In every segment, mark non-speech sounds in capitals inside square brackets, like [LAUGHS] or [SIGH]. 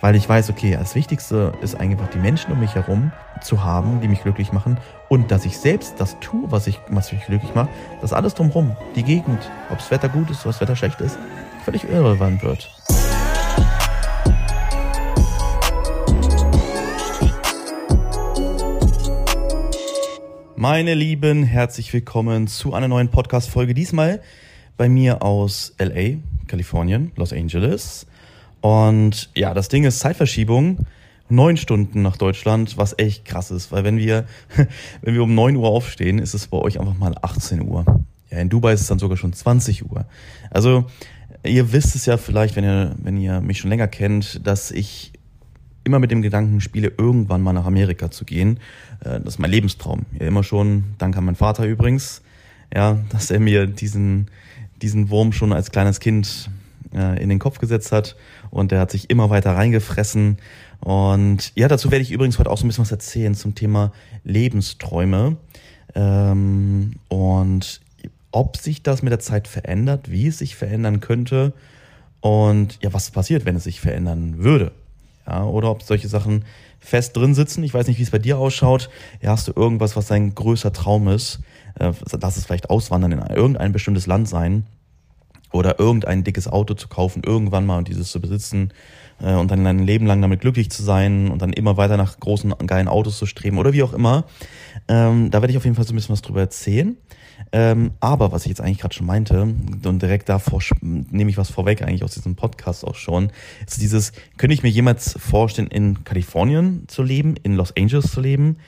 weil ich weiß, okay, das Wichtigste ist einfach die Menschen um mich herum zu haben, die mich glücklich machen und dass ich selbst das tue, was, ich, was mich glücklich macht, dass alles drumherum, die Gegend, ob das Wetter gut ist, ob das Wetter schlecht ist, völlig irrelevant wird. Meine Lieben, herzlich willkommen zu einer neuen Podcast-Folge. Diesmal bei mir aus LA, Kalifornien, Los Angeles. Und ja, das Ding ist Zeitverschiebung. Neun Stunden nach Deutschland, was echt krass ist, weil wenn wir, [LAUGHS] wenn wir um neun Uhr aufstehen, ist es bei euch einfach mal 18 Uhr. Ja, in Dubai ist es dann sogar schon 20 Uhr. Also, ihr wisst es ja vielleicht, wenn ihr, wenn ihr mich schon länger kennt, dass ich immer mit dem Gedanken spiele, irgendwann mal nach Amerika zu gehen. Äh, das ist mein Lebenstraum. Ja, immer schon, dank an meinen Vater übrigens, ja, dass er mir diesen, diesen Wurm schon als kleines Kind in den Kopf gesetzt hat und der hat sich immer weiter reingefressen. Und ja, dazu werde ich übrigens heute auch so ein bisschen was erzählen zum Thema Lebensträume ähm, und ob sich das mit der Zeit verändert, wie es sich verändern könnte und ja, was passiert, wenn es sich verändern würde. Ja, oder ob solche Sachen fest drin sitzen. Ich weiß nicht, wie es bei dir ausschaut. Ja, hast du irgendwas, was dein größter Traum ist? Äh, lass es vielleicht auswandern in irgendein bestimmtes Land sein oder irgendein dickes Auto zu kaufen, irgendwann mal und dieses zu besitzen äh, und dann ein Leben lang damit glücklich zu sein und dann immer weiter nach großen, geilen Autos zu streben oder wie auch immer. Ähm, da werde ich auf jeden Fall so ein bisschen was drüber erzählen. Ähm, aber was ich jetzt eigentlich gerade schon meinte, und direkt davor nehme ich was vorweg eigentlich aus diesem Podcast auch schon, ist dieses, könnte ich mir jemals vorstellen, in Kalifornien zu leben, in Los Angeles zu leben?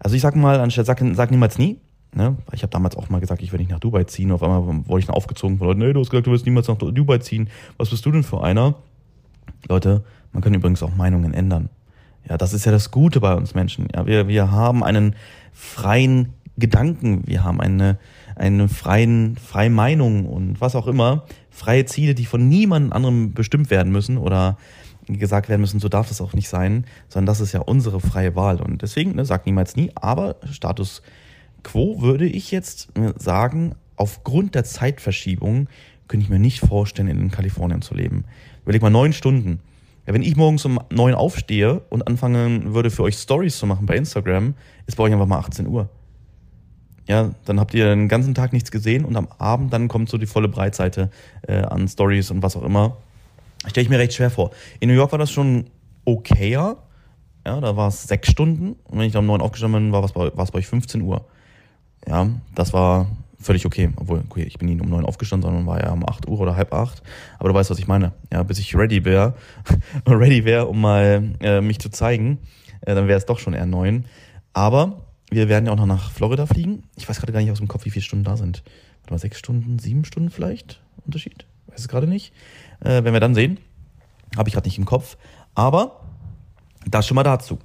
Also ich sag mal, anstatt sag, sag niemals nie, Ne? Ich habe damals auch mal gesagt, ich will nicht nach Dubai ziehen. Auf einmal wurde ich dann aufgezogen von Leuten, nee, du hast gesagt, du willst niemals nach Dubai ziehen. Was bist du denn für einer? Leute, man kann übrigens auch Meinungen ändern. Ja, das ist ja das Gute bei uns Menschen. Ja, wir, wir haben einen freien Gedanken, wir haben eine, eine freien, freie Meinung und was auch immer. Freie Ziele, die von niemand anderem bestimmt werden müssen oder gesagt werden müssen, so darf das auch nicht sein, sondern das ist ja unsere freie Wahl. Und deswegen, ne, sag niemals nie, aber Status quo würde ich jetzt sagen, aufgrund der Zeitverschiebung könnte ich mir nicht vorstellen, in Kalifornien zu leben. Überleg mal neun Stunden. Wenn ich morgens um neun aufstehe und anfangen würde, für euch Stories zu machen bei Instagram, ist bei euch einfach mal 18 Uhr. Ja, dann habt ihr den ganzen Tag nichts gesehen und am Abend dann kommt so die volle Breitseite äh, an Stories und was auch immer. Stelle ich mir recht schwer vor. In New York war das schon okayer. Ja, da war es sechs Stunden. Und wenn ich da um neun aufgestanden bin, war es bei, bei euch 15 Uhr. Ja, das war völlig okay. Obwohl, okay, ich bin nie um neun aufgestanden, sondern war ja um acht Uhr oder halb acht. Aber du weißt, was ich meine. Ja, bis ich ready wäre, [LAUGHS] ready wäre, um mal äh, mich zu zeigen, äh, dann wäre es doch schon eher neun. Aber wir werden ja auch noch nach Florida fliegen. Ich weiß gerade gar nicht aus dem Kopf, wie viele Stunden da sind. Warte mal, sechs Stunden, sieben Stunden vielleicht? Unterschied? Weiß es gerade nicht. Äh, werden wir dann sehen. Habe ich gerade nicht im Kopf. Aber das schon mal dazu.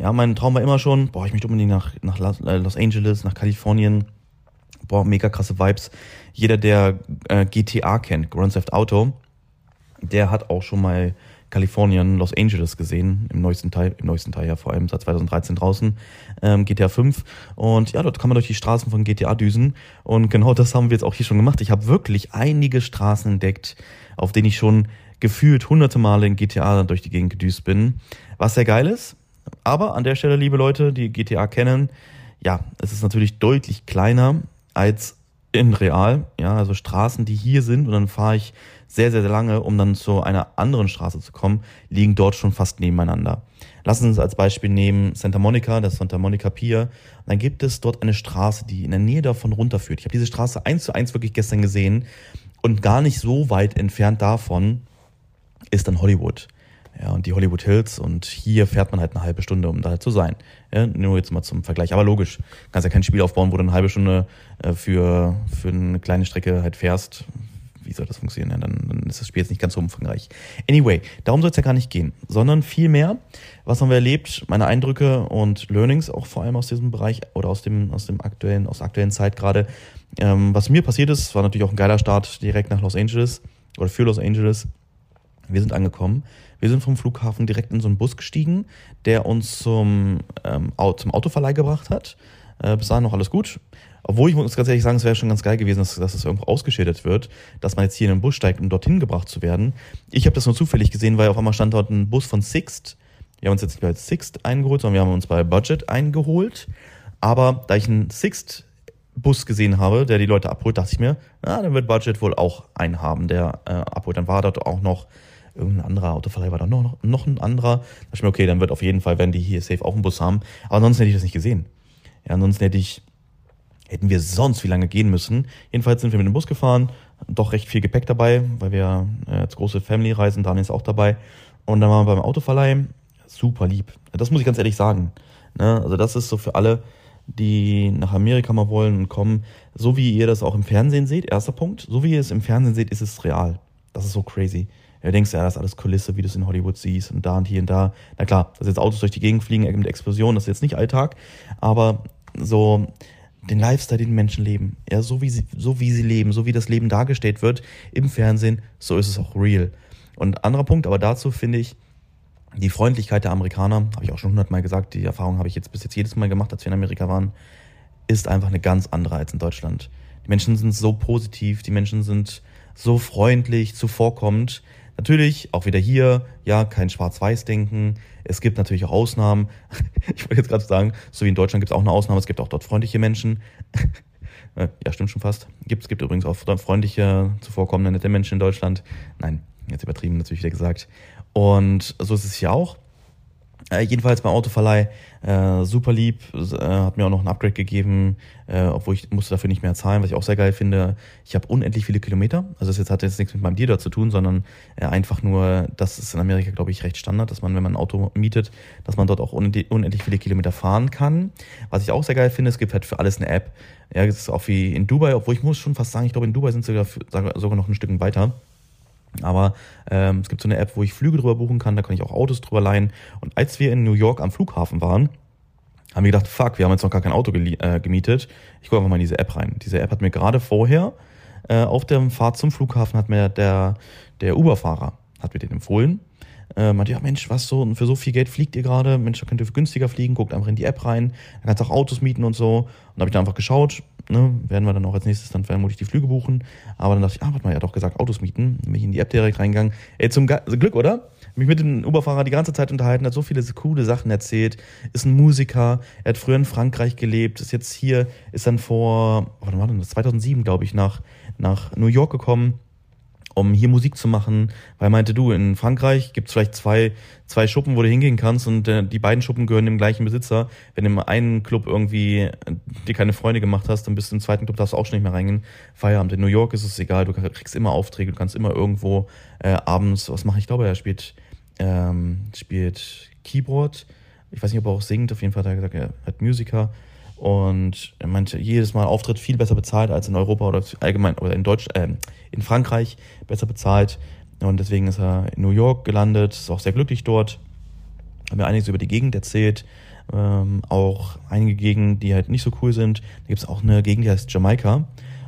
Ja, mein Traum war immer schon, boah, ich möchte unbedingt nach, nach äh, Los Angeles, nach Kalifornien. Boah, mega krasse Vibes. Jeder, der äh, GTA kennt, Grand Theft Auto, der hat auch schon mal Kalifornien, Los Angeles gesehen, im neuesten Teil, im neuesten Teil ja vor allem seit 2013 draußen, ähm, GTA 5. Und ja, dort kann man durch die Straßen von GTA düsen. Und genau das haben wir jetzt auch hier schon gemacht. Ich habe wirklich einige Straßen entdeckt, auf denen ich schon gefühlt hunderte Male in GTA durch die Gegend gedüst bin. Was sehr geil ist, aber an der Stelle, liebe Leute, die GTA kennen, ja, es ist natürlich deutlich kleiner als in real. Ja, also Straßen, die hier sind und dann fahre ich sehr, sehr, sehr lange, um dann zu einer anderen Straße zu kommen, liegen dort schon fast nebeneinander. Lassen Sie uns als Beispiel nehmen Santa Monica, das Santa Monica Pier. dann gibt es dort eine Straße, die in der Nähe davon runterführt. Ich habe diese Straße eins zu eins wirklich gestern gesehen und gar nicht so weit entfernt davon ist dann Hollywood. Ja, und die Hollywood Hills und hier fährt man halt eine halbe Stunde, um da zu sein. Ja, nur jetzt mal zum Vergleich. Aber logisch, kannst ja kein Spiel aufbauen, wo du eine halbe Stunde äh, für, für eine kleine Strecke halt fährst. Wie soll das funktionieren? Ja, dann, dann ist das Spiel jetzt nicht ganz so umfangreich. Anyway, darum soll es ja gar nicht gehen, sondern vielmehr, was haben wir erlebt, meine Eindrücke und Learnings auch vor allem aus diesem Bereich oder aus dem, aus dem aktuellen, aus der aktuellen Zeit gerade. Ähm, was mir passiert ist, war natürlich auch ein geiler Start direkt nach Los Angeles oder für Los Angeles. Wir sind angekommen. Wir sind vom Flughafen direkt in so einen Bus gestiegen, der uns zum, ähm, zum Autoverleih gebracht hat. Äh, bis dahin noch alles gut. Obwohl ich muss ganz ehrlich sagen, es wäre schon ganz geil gewesen, dass, dass es irgendwo ausgeschildert wird, dass man jetzt hier in den Bus steigt, um dorthin gebracht zu werden. Ich habe das nur zufällig gesehen, weil auf einmal stand dort ein Bus von Sixt. Wir haben uns jetzt nicht bei Sixt eingeholt, sondern wir haben uns bei Budget eingeholt. Aber da ich einen Sixt Bus gesehen habe, der die Leute abholt, dachte ich mir, na, dann wird Budget wohl auch einen haben, der äh, abholt. Dann war dort auch noch irgendein anderer Autoverleih, war da noch, noch ein anderer. Da dachte ich mir, okay, dann wird auf jeden Fall, wenn die hier safe auch einen Bus haben. Aber ansonsten hätte ich das nicht gesehen. Ja, ansonsten hätte ich, hätten wir sonst wie lange gehen müssen. Jedenfalls sind wir mit dem Bus gefahren, doch recht viel Gepäck dabei, weil wir äh, als große Family reisen, Daniel ist auch dabei. Und dann waren wir beim Autoverleih, super lieb. Das muss ich ganz ehrlich sagen. Ne? Also das ist so für alle, die nach Amerika mal wollen und kommen, so wie ihr das auch im Fernsehen seht, erster Punkt, so wie ihr es im Fernsehen seht, ist es real. Das ist so crazy. Du denkst, ja, das ist alles Kulisse, wie du es in Hollywood siehst und da und hier und da. Na klar, dass jetzt Autos durch die Gegend fliegen mit Explosionen, das ist jetzt nicht Alltag, aber so den Lifestyle, den Menschen leben, ja, so wie sie, so wie sie leben, so wie das Leben dargestellt wird im Fernsehen, so ist es auch real. Und anderer Punkt, aber dazu finde ich, die Freundlichkeit der Amerikaner, habe ich auch schon hundertmal gesagt, die Erfahrung habe ich jetzt bis jetzt jedes Mal gemacht, als wir in Amerika waren, ist einfach eine ganz andere als in Deutschland. Die Menschen sind so positiv, die Menschen sind so freundlich, zuvorkommend. Natürlich, auch wieder hier, ja, kein Schwarz-Weiß-Denken. Es gibt natürlich auch Ausnahmen. [LAUGHS] Ich wollte jetzt gerade sagen, so wie in Deutschland gibt es auch eine Ausnahme, es gibt auch dort freundliche Menschen. [LAUGHS] Äh, ja, stimmt schon fast. Gibt, es gibt übrigens auch freundliche, zuvorkommende, nette Menschen in Deutschland. Nein, jetzt übertrieben natürlich wieder gesagt. Und so ist es hier auch. Äh, jedenfalls beim Autoverleih äh, super lieb, äh, hat mir auch noch ein Upgrade gegeben, äh, obwohl ich musste dafür nicht mehr zahlen, was ich auch sehr geil finde. Ich habe unendlich viele Kilometer, also das jetzt hat jetzt nichts mit meinem Dealer zu tun, sondern äh, einfach nur, das ist in Amerika glaube ich recht Standard, dass man, wenn man ein Auto mietet, dass man dort auch unendlich, viele Kilometer fahren kann. Was ich auch sehr geil finde, es gibt halt für alles eine App. Ja, es ist auch wie in Dubai, obwohl ich muss schon fast sagen, ich glaube in Dubai sind sogar, sogar noch ein Stück weiter aber ähm, es gibt so eine App, wo ich Flüge drüber buchen kann, da kann ich auch Autos drüber leihen. Und als wir in New York am Flughafen waren, haben wir gedacht, fuck, wir haben jetzt noch gar kein Auto äh, gemietet. Ich gucke einfach mal in diese App rein. Diese App hat mir gerade vorher äh, auf der Fahrt zum Flughafen hat mir der, der Uber-Fahrer hat mir den empfohlen. Äh, meinte, ja Mensch, was so, für so viel Geld fliegt ihr gerade? Mensch, da könnt ihr günstiger fliegen, guckt einfach in die App rein, da kannst du auch Autos mieten und so. Und da habe ich dann einfach geschaut, ne, werden wir dann auch als nächstes dann vermutlich die Flüge buchen. Aber dann dachte ich, ah, warte mal, er hat doch gesagt, Autos mieten. Bin ich in die App direkt reingegangen. Ey, zum Ge Glück, oder? Mich mit dem Uberfahrer die ganze Zeit unterhalten, hat so viele coole Sachen erzählt, ist ein Musiker, er hat früher in Frankreich gelebt, ist jetzt hier, ist dann vor, wann war denn das? 2007, glaube ich, nach, nach New York gekommen um hier Musik zu machen, weil meinte, du, in Frankreich gibt es vielleicht zwei, zwei Schuppen, wo du hingehen kannst und äh, die beiden Schuppen gehören dem gleichen Besitzer. Wenn du im einen Club irgendwie äh, dir keine Freunde gemacht hast, dann bist du im zweiten Club, darfst du auch schon nicht mehr reingehen. Feierabend. In New York ist es egal, du kriegst immer Aufträge, du kannst immer irgendwo äh, abends, was machen? Ich glaube, er spielt, ähm, spielt Keyboard. Ich weiß nicht, ob er auch singt, auf jeden Fall hat er gesagt, er hat Musiker. Und er meinte, jedes Mal Auftritt viel besser bezahlt als in Europa oder allgemein oder in Deutsch, äh, in Frankreich besser bezahlt. Und deswegen ist er in New York gelandet, ist auch sehr glücklich dort. Hat mir einiges über die Gegend erzählt. Ähm, auch einige Gegenden, die halt nicht so cool sind. Da gibt es auch eine Gegend, die heißt Jamaika.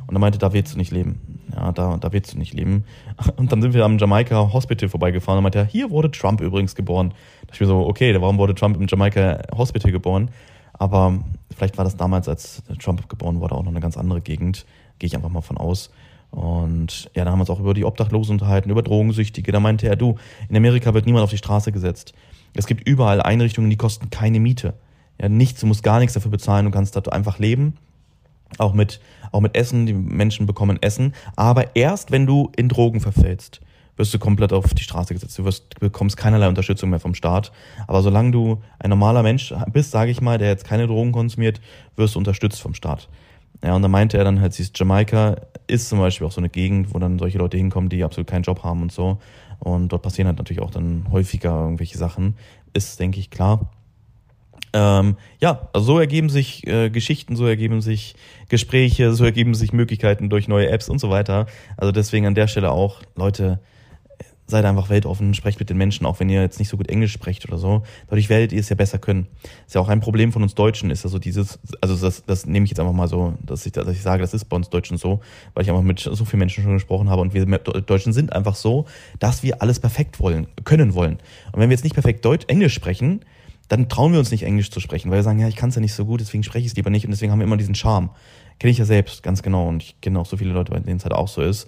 Und er meinte, da willst du nicht leben. Ja, da, da willst du nicht leben. [LAUGHS] Und dann sind wir am Jamaika Hospital vorbeigefahren und meinte, hier wurde Trump übrigens geboren. Da dachte ich mir so, okay, warum wurde Trump im Jamaika Hospital geboren? Aber vielleicht war das damals, als Trump geboren wurde, auch noch eine ganz andere Gegend. Gehe ich einfach mal von aus. Und ja, da haben wir uns auch über die Obdachlosen unterhalten, über Drogensüchtige. Da meinte er, du, in Amerika wird niemand auf die Straße gesetzt. Es gibt überall Einrichtungen, die kosten keine Miete. Ja, nichts, du musst gar nichts dafür bezahlen, du kannst dort einfach leben. Auch mit, auch mit Essen, die Menschen bekommen Essen. Aber erst, wenn du in Drogen verfällst wirst du komplett auf die Straße gesetzt. Du, wirst, bekommst keinerlei Unterstützung mehr vom Staat. Aber solange du ein normaler Mensch bist, sage ich mal, der jetzt keine Drogen konsumiert, wirst du unterstützt vom Staat. Ja, und da meinte er dann halt, siehst, Jamaika ist zum Beispiel auch so eine Gegend, wo dann solche Leute hinkommen, die absolut keinen Job haben und so. Und dort passieren halt natürlich auch dann häufiger irgendwelche Sachen. Ist, denke ich, klar. Ähm, ja, also so ergeben sich äh, Geschichten, so ergeben sich Gespräche, so ergeben sich Möglichkeiten durch neue Apps und so weiter. Also deswegen an der Stelle auch, Leute, seid einfach weltoffen, sprecht mit den Menschen, auch wenn ihr jetzt nicht so gut Englisch sprecht oder so. Dadurch werdet ihr es ja besser können. Ist ja auch ein Problem von uns Deutschen, ist ja so dieses, also das, das nehme ich jetzt einfach mal so, dass ich, dass ich sage, das ist bei uns Deutschen so, weil ich einfach mit so vielen Menschen schon gesprochen habe und wir Deutschen sind einfach so, dass wir alles perfekt wollen, können wollen. Und wenn wir jetzt nicht perfekt Deutsch, Englisch sprechen, dann trauen wir uns nicht Englisch zu sprechen, weil wir sagen, ja, ich kann es ja nicht so gut, deswegen spreche ich es lieber nicht und deswegen haben wir immer diesen Charme. Kenne ich ja selbst ganz genau und ich kenne auch so viele Leute, bei denen es halt auch so ist.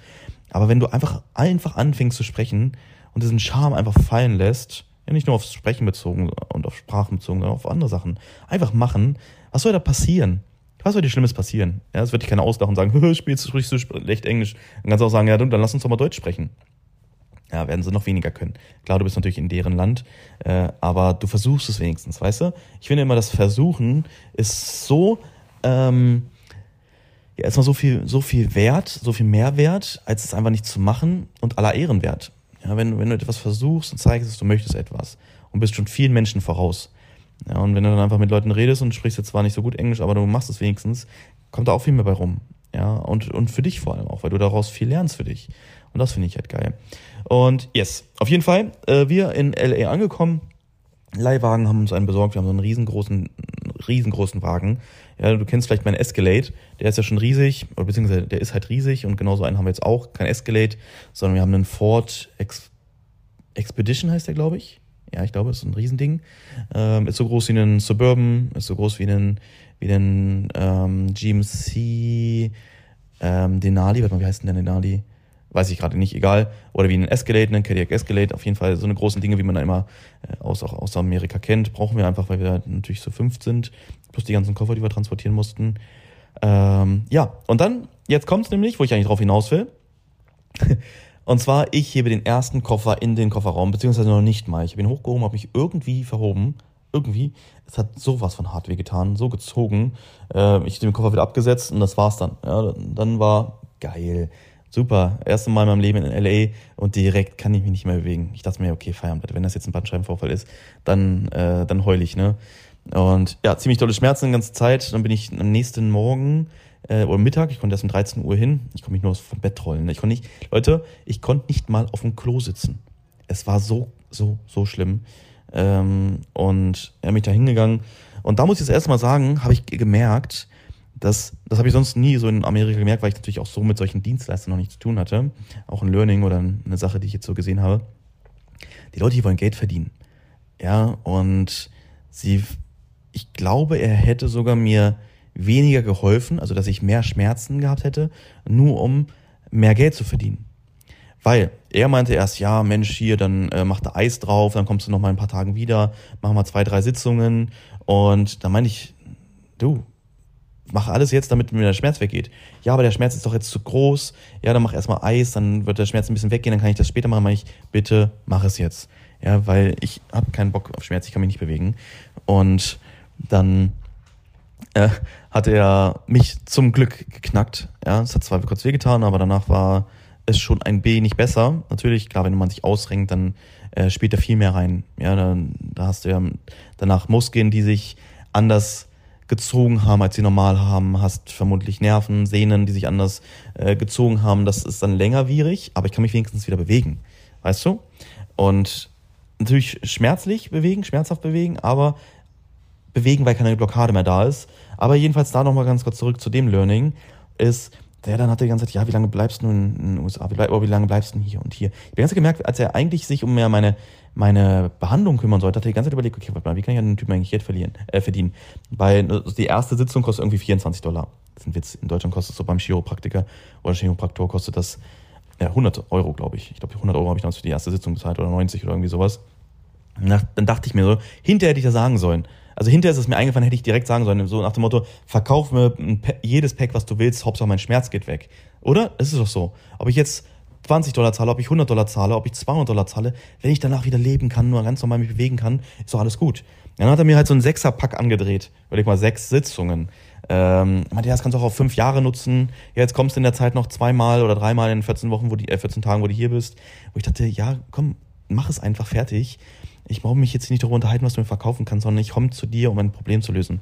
Aber wenn du einfach, einfach anfängst zu sprechen und diesen Charme einfach fallen lässt, ja nicht nur aufs Sprechen bezogen und auf Sprachen bezogen, sondern auf andere Sachen, einfach machen, was soll da passieren? Was soll dir Schlimmes passieren? Ja, es wird dich keiner auslachen und sagen, spielst du, sprichst du schlecht Englisch. Dann kannst du auch sagen, ja, dann lass uns doch mal Deutsch sprechen. Ja, werden sie noch weniger können. Klar, du bist natürlich in deren Land, äh, aber du versuchst es wenigstens, weißt du? Ich finde immer, das Versuchen ist so, ähm, ja, erstmal so viel, so viel wert, so viel Mehrwert, als es einfach nicht zu machen und aller Ehren wert. Ja, wenn, wenn du etwas versuchst und zeigst, dass du möchtest etwas und bist schon vielen Menschen voraus. Ja, und wenn du dann einfach mit Leuten redest und sprichst jetzt zwar nicht so gut Englisch, aber du machst es wenigstens, kommt da auch viel mehr bei rum. Ja, und, und für dich vor allem auch, weil du daraus viel lernst für dich. Und das finde ich halt geil. Und yes, auf jeden Fall, äh, wir in LA angekommen. Leihwagen haben uns einen besorgt. Wir haben so einen riesengroßen, riesengroßen Wagen. Ja, du kennst vielleicht meinen Escalade. Der ist ja schon riesig, oder beziehungsweise der ist halt riesig und genauso einen haben wir jetzt auch. Kein Escalade, sondern wir haben einen Ford Ex Expedition heißt der, glaube ich. Ja, ich glaube, ist ein Riesending. Ähm, ist so groß wie ein Suburban, ist so groß wie ein, wie ein ähm, GMC ähm, Denali. Warte mal, wie heißt denn der Denali? Weiß ich gerade nicht, egal. Oder wie ein Escalade, ein Cadillac Escalade, auf jeden Fall so eine großen Dinge, wie man da immer äh, aus, auch aus Amerika kennt, brauchen wir einfach, weil wir natürlich so fünf sind, plus die ganzen Koffer, die wir transportieren mussten. Ähm, ja, und dann, jetzt kommt's nämlich, wo ich eigentlich drauf hinaus will. [LAUGHS] und zwar, ich hebe den ersten Koffer in den Kofferraum, beziehungsweise noch nicht mal. Ich habe ihn hochgehoben, habe mich irgendwie verhoben. Irgendwie. Es hat sowas von hart wehgetan, so gezogen. Äh, ich habe den Koffer wieder abgesetzt und das war's dann. Ja, dann war geil super, erste Mal in meinem Leben in LA und direkt kann ich mich nicht mehr bewegen. Ich dachte mir, okay, Feierabend, wenn das jetzt ein Bandscheibenvorfall ist, dann, äh, dann heul ich, ne? Und ja, ziemlich tolle Schmerzen die ganze Zeit. Dann bin ich am nächsten Morgen äh, oder Mittag, ich konnte erst um 13 Uhr hin, ich konnte mich nur vom Bett rollen. Ich konnte nicht, Leute, ich konnte nicht mal auf dem Klo sitzen. Es war so, so, so schlimm. Ähm, und er ja, mich da hingegangen. Und da muss ich das erste Mal sagen, habe ich gemerkt, das, das habe ich sonst nie so in Amerika gemerkt, weil ich natürlich auch so mit solchen Dienstleistern noch nichts zu tun hatte. Auch ein Learning oder eine Sache, die ich jetzt so gesehen habe. Die Leute, die wollen Geld verdienen. Ja, und sie, ich glaube, er hätte sogar mir weniger geholfen, also dass ich mehr Schmerzen gehabt hätte, nur um mehr Geld zu verdienen. Weil er meinte erst, ja, Mensch, hier, dann äh, mach da Eis drauf, dann kommst du noch mal ein paar Tagen wieder, machen wir zwei, drei Sitzungen. Und da meine ich, du, mach alles jetzt, damit mir der Schmerz weggeht. Ja, aber der Schmerz ist doch jetzt zu groß. Ja, dann mach erstmal Eis, dann wird der Schmerz ein bisschen weggehen, dann kann ich das später machen. Mach ich, bitte mach es jetzt. Ja, weil ich habe keinen Bock auf Schmerz, ich kann mich nicht bewegen. Und dann äh, hat er mich zum Glück geknackt. Ja, es hat zwar kurz wehgetan, aber danach war es schon ein B nicht besser. Natürlich, klar, wenn man sich ausrenkt, dann äh, spielt da viel mehr rein. Ja, dann da hast du ja danach Muskeln, die sich anders gezogen haben, als sie normal haben, hast vermutlich Nerven, Sehnen, die sich anders äh, gezogen haben. Das ist dann längerwierig, aber ich kann mich wenigstens wieder bewegen. Weißt du? Und natürlich schmerzlich bewegen, schmerzhaft bewegen, aber bewegen, weil keine Blockade mehr da ist. Aber jedenfalls da nochmal ganz kurz zurück zu dem Learning, ist, der dann hat die ganze Zeit, ja, wie lange bleibst du in den USA? Wie, wie lange bleibst du hier und hier? Ich habe ganz gemerkt, als er eigentlich sich um mehr meine meine Behandlung kümmern sollte, hat er die ganze Zeit überlegt, okay, warte mal, wie kann ich an den Typen eigentlich Geld verlieren, äh, verdienen? Weil also die erste Sitzung kostet irgendwie 24 Dollar. Das ist ein Witz. In Deutschland kostet es so beim Chiropraktiker oder Chiropraktor kostet das ja, 100 Euro, glaube ich. Ich glaube, 100 Euro habe ich damals für die erste Sitzung bezahlt oder 90 oder irgendwie sowas. Dann dachte ich mir so, hinterher hätte ich das sagen sollen. Also hinterher ist es mir eingefallen, hätte ich direkt sagen sollen, so nach dem Motto, verkauf mir jedes Pack, was du willst, Hauptsache mein Schmerz geht weg. Oder? Es ist doch so. Ob ich jetzt 20 Dollar zahle, ob ich 100 Dollar zahle, ob ich 200 Dollar zahle, wenn ich danach wieder leben kann, nur ganz normal mich bewegen kann, ist doch alles gut. Dann hat er mir halt so einen Sechser-Pack angedreht. Überleg mal, sechs Sitzungen. Ähm, meinte, ja, das kannst du auch auf fünf Jahre nutzen. Ja, jetzt kommst du in der Zeit noch zweimal oder dreimal in 14 Wochen, wo die, äh, 14 Tagen, wo du hier bist. Wo ich dachte, ja, komm, mach es einfach fertig. Ich brauche mich jetzt nicht darüber unterhalten, was du mir verkaufen kannst, sondern ich komme zu dir, um ein Problem zu lösen.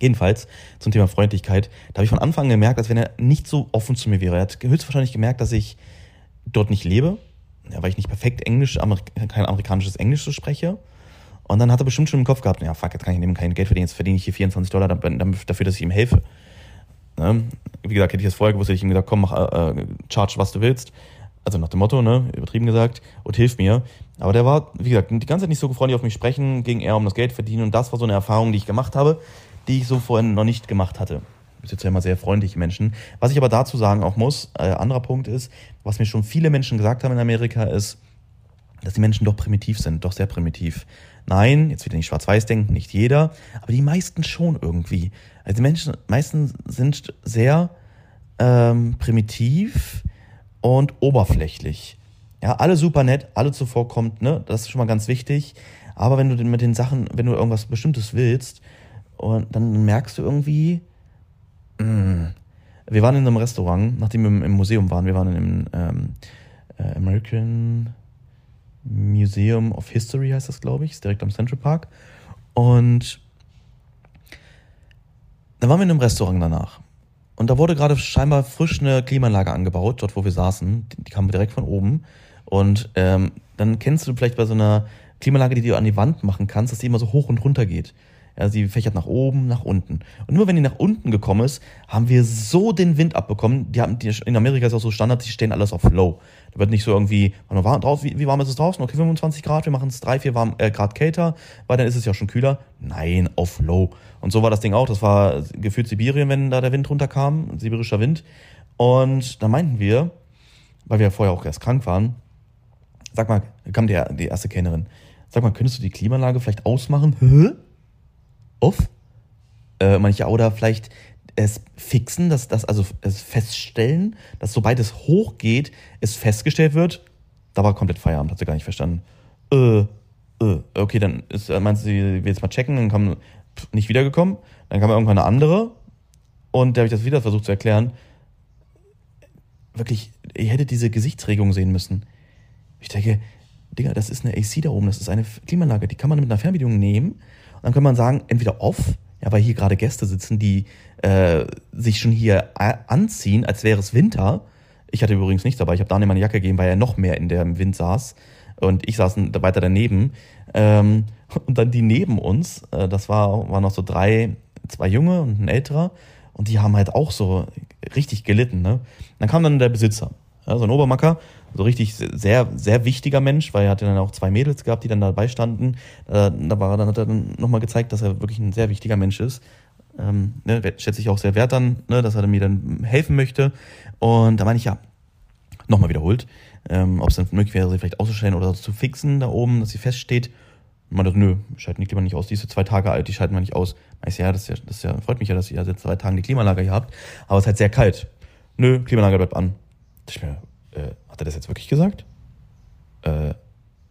Jedenfalls zum Thema Freundlichkeit. Da habe ich von Anfang an gemerkt, als wenn er nicht so offen zu mir wäre. Er hat höchstwahrscheinlich gemerkt, dass ich dort nicht lebe, weil ich nicht perfekt Englisch, kein amerikanisches Englisch so spreche. Und dann hat er bestimmt schon im Kopf gehabt, ja, fuck, jetzt kann ich eben kein Geld verdienen, jetzt verdiene ich hier 24 Dollar dafür, dass ich ihm helfe. Ne? Wie gesagt, hätte ich das vorher gewusst, hätte ich ihm gesagt, komm, mach, äh, äh, charge, was du willst. Also nach dem Motto, ne, übertrieben gesagt, und hilf mir. Aber der war, wie gesagt, die ganze Zeit nicht so freundlich auf mich sprechen, ging eher um das Geld verdienen und das war so eine Erfahrung, die ich gemacht habe, die ich so vorhin noch nicht gemacht hatte. Das ist ja immer sehr freundliche Menschen. Was ich aber dazu sagen auch muss, äh, anderer Punkt ist, was mir schon viele Menschen gesagt haben in Amerika, ist, dass die Menschen doch primitiv sind, doch sehr primitiv. Nein, jetzt wieder nicht schwarz-weiß denken, nicht jeder, aber die meisten schon irgendwie. Also die Menschen, meisten sind sehr ähm, primitiv und oberflächlich. Ja, alle super nett, alle zuvorkommt, ne? Das ist schon mal ganz wichtig. Aber wenn du mit den Sachen, wenn du irgendwas Bestimmtes willst, und dann merkst du irgendwie, mh, mm, wir waren in einem Restaurant, nachdem wir im Museum waren, wir waren im ähm, äh, American Museum of History, heißt das, glaube ich, ist direkt am Central Park. Und dann waren wir in einem Restaurant danach. Und da wurde gerade scheinbar frisch eine Klimaanlage angebaut, dort wo wir saßen. Die, die kam direkt von oben. Und ähm, dann kennst du vielleicht bei so einer Klimaanlage, die du an die Wand machen kannst, dass die immer so hoch und runter geht. Ja, sie fächert nach oben, nach unten. Und immer wenn die nach unten gekommen ist, haben wir so den Wind abbekommen. Die haben, die, in Amerika ist auch so Standard, die stehen alles auf Low. Da wird nicht so irgendwie, wie, wie warm ist es draußen? Okay, 25 Grad, wir machen es 3, 4 warm, äh, Grad kälter, weil dann ist es ja schon kühler. Nein, auf Low. Und so war das Ding auch. Das war gefühlt Sibirien, wenn da der Wind runterkam, sibirischer Wind. Und da meinten wir, weil wir ja vorher auch erst krank waren, sag mal, kam die, die erste Kennerin, sag mal, könntest du die Klimaanlage vielleicht ausmachen? [LAUGHS] Hä? Off? Äh, manche oder vielleicht es fixen, dass das also es feststellen, dass sobald es hochgeht, es festgestellt wird. Da war komplett Feierabend, hat sie gar nicht verstanden. Äh, äh, okay, dann ist, äh, meinst du, sie will jetzt mal checken, dann kam nicht wiedergekommen, dann kam irgendwann eine andere und da habe ich das wieder versucht zu erklären. Wirklich, ihr hättet diese Gesichtsregung sehen müssen. Ich denke, Digga, das ist eine AC da oben, das ist eine Klimaanlage, die kann man mit einer Fernbedienung nehmen und dann kann man sagen, entweder off, ja, weil hier gerade Gäste sitzen, die äh, sich schon hier anziehen, als wäre es Winter. Ich hatte übrigens nichts dabei. Ich habe Daniel meine Jacke gegeben, weil er noch mehr in der Wind saß. Und ich saß weiter daneben. Ähm, und dann die neben uns, äh, das war, waren noch so drei, zwei Junge und ein älterer. Und die haben halt auch so richtig gelitten. Ne? Dann kam dann der Besitzer, ja, so ein Obermacker, so richtig sehr, sehr wichtiger Mensch, weil er hatte dann auch zwei Mädels gehabt, die dann dabei standen. Da, da war, dann hat er dann nochmal gezeigt, dass er wirklich ein sehr wichtiger Mensch ist. Ähm, ne, schätze ich auch sehr wert dann, ne, dass er mir dann helfen möchte. Und da meine ich ja, nochmal wiederholt, ähm, ob es dann möglich wäre, sie vielleicht auszustellen oder zu fixen da oben, dass sie feststeht. Und man dachte, nö, schalten die Klima nicht aus, die ist so zwei Tage alt, die schalten wir nicht aus. Weiß ja, das, ist ja, das ist ja, freut mich ja, dass ihr ja seit zwei Tagen die Klimaanlage hier habt, aber es ist halt sehr kalt. Nö, Klimaanlage bleibt an. Ich mir, äh, hat er das jetzt wirklich gesagt? Äh,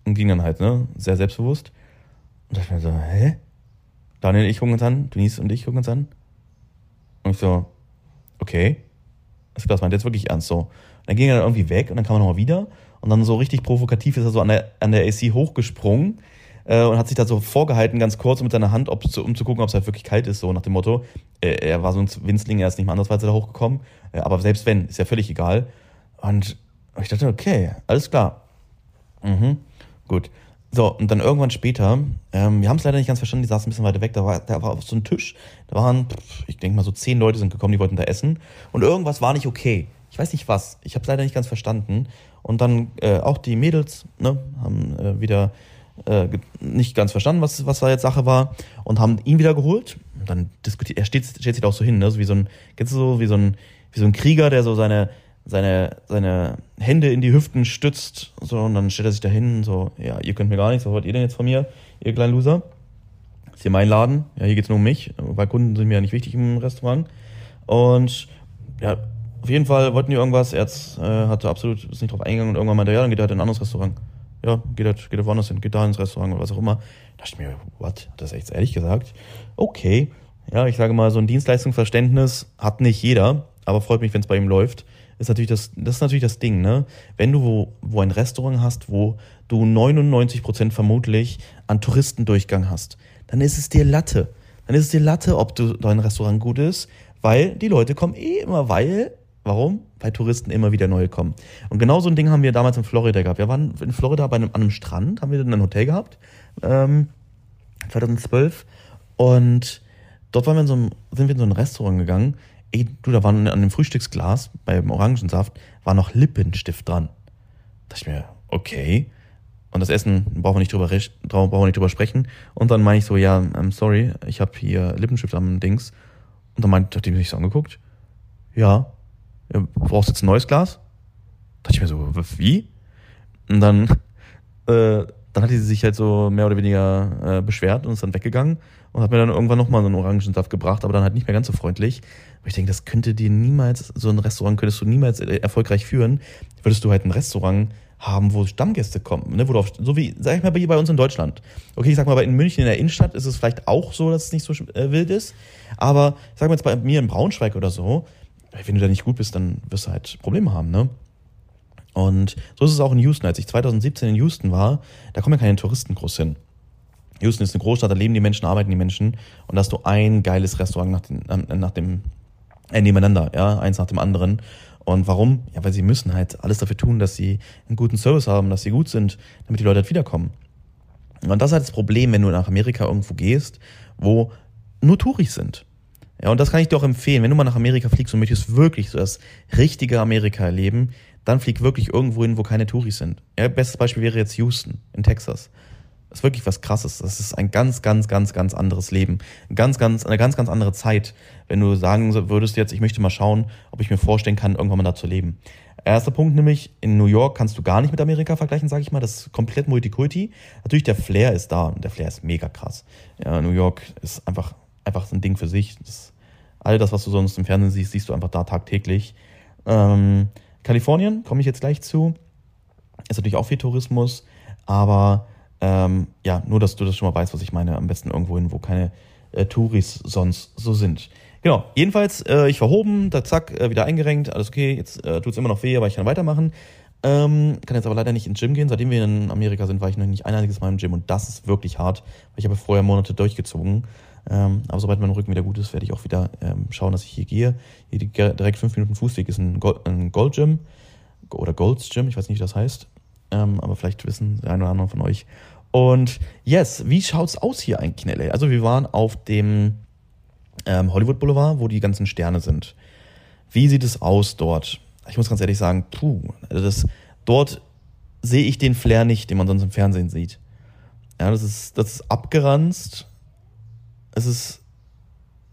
und ging dann halt, ne, sehr selbstbewusst. Und dachte mir so, hä? Daniel und ich gucken uns an, Denise und ich gucken uns an. Und ich so, okay. Das meint jetzt wirklich ernst so. Und dann ging er dann irgendwie weg und dann kam er nochmal wieder. Und dann so richtig provokativ ist er so an der, an der AC hochgesprungen äh, und hat sich da so vorgehalten, ganz kurz mit seiner Hand, ob, um zu gucken, ob es halt wirklich kalt ist, so nach dem Motto. Äh, er war so ein Winzling, er ist nicht mal andersweise da hochgekommen. Äh, aber selbst wenn, ist ja völlig egal. Und ich dachte, okay, alles klar. Mhm, gut. So, und dann irgendwann später, ähm, wir haben es leider nicht ganz verstanden, die saßen ein bisschen weiter weg, da war, da war auf so ein Tisch, da waren, ich denke mal so zehn Leute sind gekommen, die wollten da essen und irgendwas war nicht okay. Ich weiß nicht was, ich habe es leider nicht ganz verstanden. Und dann äh, auch die Mädels ne, haben äh, wieder äh, nicht ganz verstanden, was, was da jetzt Sache war und haben ihn wieder geholt. Und dann diskutiert, er steht, stellt sich da auch so hin, ne, so wie so ein, kennst du so, wie so ein, wie so ein Krieger, der so seine, seine, seine Hände in die Hüften stützt, so, und dann stellt er sich da hin, so, ja, ihr könnt mir gar nichts, was wollt ihr denn jetzt von mir, ihr kleinen Loser? ist hier mein Laden, ja, hier geht's nur um mich, weil Kunden sind mir ja nicht wichtig im Restaurant. Und, ja, auf jeden Fall wollten die irgendwas, er äh, hatte absolut, ist nicht drauf eingegangen und irgendwann meinte er, ja, dann geht er halt in ein anderes Restaurant. Ja, geht halt, geht er woanders hin, geht da ins Restaurant oder was auch immer. Da dachte ich mir, what? Hat das echt ehrlich gesagt? Okay. Ja, ich sage mal, so ein Dienstleistungsverständnis hat nicht jeder, aber freut mich, wenn es bei ihm läuft ist natürlich das, das ist natürlich das Ding, ne? Wenn du wo, wo ein Restaurant hast, wo du 99 Prozent vermutlich an Touristendurchgang hast, dann ist es dir Latte. Dann ist es dir Latte, ob du, dein Restaurant gut ist, weil die Leute kommen eh immer, weil, warum? Weil Touristen immer wieder neue kommen. Und genau so ein Ding haben wir damals in Florida gehabt. Wir waren in Florida bei einem, an einem Strand, haben wir dann ein Hotel gehabt, ähm, 2012. Und dort waren wir in so einem, sind wir in so ein Restaurant gegangen, ey, du, da war an dem Frühstücksglas beim Orangensaft war noch Lippenstift dran. Da dachte ich mir, okay. Und das Essen brauchen wir nicht drüber, brauchen wir nicht drüber sprechen. Und dann meine ich so, ja, I'm sorry, ich habe hier Lippenstift am Dings. Und dann meint, hat die mich so angeguckt. Ja, ja brauchst du jetzt ein neues Glas? Da dachte ich mir so, wie? Und dann, äh, dann hat sie sich halt so mehr oder weniger äh, beschwert und ist dann weggegangen und hat mir dann irgendwann nochmal so einen Orangensaft gebracht, aber dann halt nicht mehr ganz so freundlich. Aber ich denke, das könnte dir niemals, so ein Restaurant könntest du niemals äh, erfolgreich führen. Würdest du halt ein Restaurant haben, wo Stammgäste kommen, ne? wo du auf, so wie, sag ich mal, bei uns in Deutschland. Okay, ich sag mal, in München in der Innenstadt ist es vielleicht auch so, dass es nicht so äh, wild ist, aber sag mal jetzt bei mir in Braunschweig oder so, wenn du da nicht gut bist, dann wirst du halt Probleme haben, ne? Und so ist es auch in Houston. Als ich 2017 in Houston war, da kommen ja keine Touristen groß hin. Houston ist eine Großstadt, da leben die Menschen, arbeiten die Menschen und da hast du ein geiles Restaurant nach, äh, nach dem äh, nebeneinander, ja, eins nach dem anderen. Und warum? Ja, weil sie müssen halt alles dafür tun, dass sie einen guten Service haben, dass sie gut sind, damit die Leute halt wiederkommen. Und das ist halt das Problem, wenn du nach Amerika irgendwo gehst, wo nur Touris sind. Ja, und das kann ich dir auch empfehlen. Wenn du mal nach Amerika fliegst und möchtest wirklich so das richtige Amerika erleben, dann flieg wirklich irgendwo hin, wo keine Touris sind. Ja, bestes Beispiel wäre jetzt Houston in Texas. Ist wirklich was krasses. Das ist ein ganz, ganz, ganz, ganz anderes Leben. Ein ganz, ganz, eine ganz, ganz andere Zeit, wenn du sagen würdest jetzt, ich möchte mal schauen, ob ich mir vorstellen kann, irgendwann mal da zu leben. Erster Punkt nämlich, in New York kannst du gar nicht mit Amerika vergleichen, sage ich mal. Das ist komplett Multikulti. Natürlich, der Flair ist da und der Flair ist mega krass. Ja, New York ist einfach, einfach ein Ding für sich. Das, all das, was du sonst im Fernsehen siehst, siehst du einfach da tagtäglich. Ähm, Kalifornien, komme ich jetzt gleich zu, ist natürlich auch viel Tourismus, aber ähm, ja, nur, dass du das schon mal weißt, was ich meine. Am besten irgendwo hin, wo keine äh, Touris sonst so sind. Genau, jedenfalls, äh, ich verhoben, da zack, äh, wieder eingerenkt, alles okay, jetzt äh, tut es immer noch weh, aber ich kann weitermachen. Ähm, kann jetzt aber leider nicht ins Gym gehen. Seitdem wir in Amerika sind, war ich noch nicht ein einziges Mal im Gym und das ist wirklich hart, weil ich habe vorher Monate durchgezogen. Ähm, aber sobald mein Rücken wieder gut ist, werde ich auch wieder ähm, schauen, dass ich hier gehe. Hier direkt fünf Minuten Fußweg ist ein, Gold, ein Gold Gym oder Golds Gym, ich weiß nicht, wie das heißt. Ähm, aber vielleicht wissen der eine oder andere von euch. Und yes, wie schaut's aus hier eigentlich in LA? Also wir waren auf dem ähm, Hollywood Boulevard, wo die ganzen Sterne sind. Wie sieht es aus dort? Ich muss ganz ehrlich sagen, puh, also das, dort sehe ich den Flair nicht, den man sonst im Fernsehen sieht. Ja, das ist, das ist abgeranzt, es ist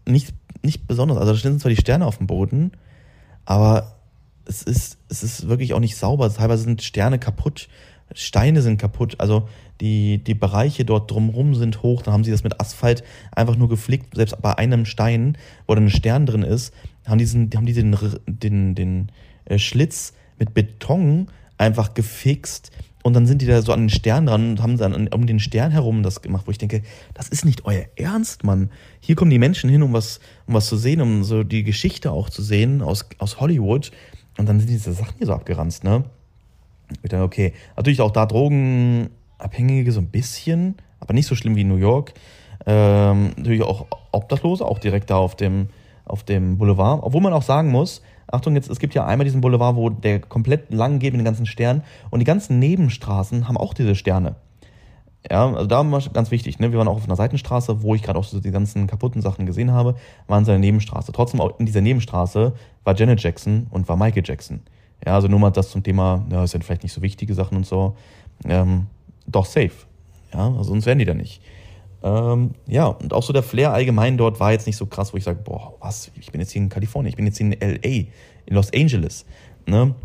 nicht, nicht besonders. Also da stehen zwar die Sterne auf dem Boden, aber es ist, es ist wirklich auch nicht sauber. Teilweise sind Sterne kaputt, Steine sind kaputt. Also die, die Bereiche dort drumherum sind hoch. Dann haben sie das mit Asphalt einfach nur geflickt. Selbst bei einem Stein, wo dann ein Stern drin ist, haben, diesen, haben die den, den, den äh, Schlitz mit Beton einfach gefixt und dann sind die da so an den Stern dran und haben dann um den Stern herum das gemacht, wo ich denke, das ist nicht euer Ernst, Mann. Hier kommen die Menschen hin, um was, um was zu sehen, um so die Geschichte auch zu sehen aus, aus Hollywood. Und dann sind diese Sachen hier so abgeranzt, ne? Ich dachte, okay. Natürlich auch da Drogenabhängige so ein bisschen, aber nicht so schlimm wie New York. Ähm, natürlich auch Obdachlose, auch direkt da auf dem, auf dem Boulevard. Obwohl man auch sagen muss, Achtung, jetzt, es gibt ja einmal diesen Boulevard, wo der komplett lang geht mit den ganzen Sternen und die ganzen Nebenstraßen haben auch diese Sterne. Ja, also da war ganz wichtig, ne? Wir waren auch auf einer Seitenstraße, wo ich gerade auch so die ganzen kaputten Sachen gesehen habe, waren so eine Nebenstraße. Trotzdem auch in dieser Nebenstraße war Janet Jackson und war Michael Jackson. Ja, also nur mal das zum Thema, ja, das sind vielleicht nicht so wichtige Sachen und so. Ähm, doch safe. Ja, also sonst wären die da nicht. Ähm, ja, und auch so der Flair allgemein dort war jetzt nicht so krass, wo ich sage, boah, was, ich bin jetzt hier in Kalifornien, ich bin jetzt hier in LA, in Los Angeles. Ne?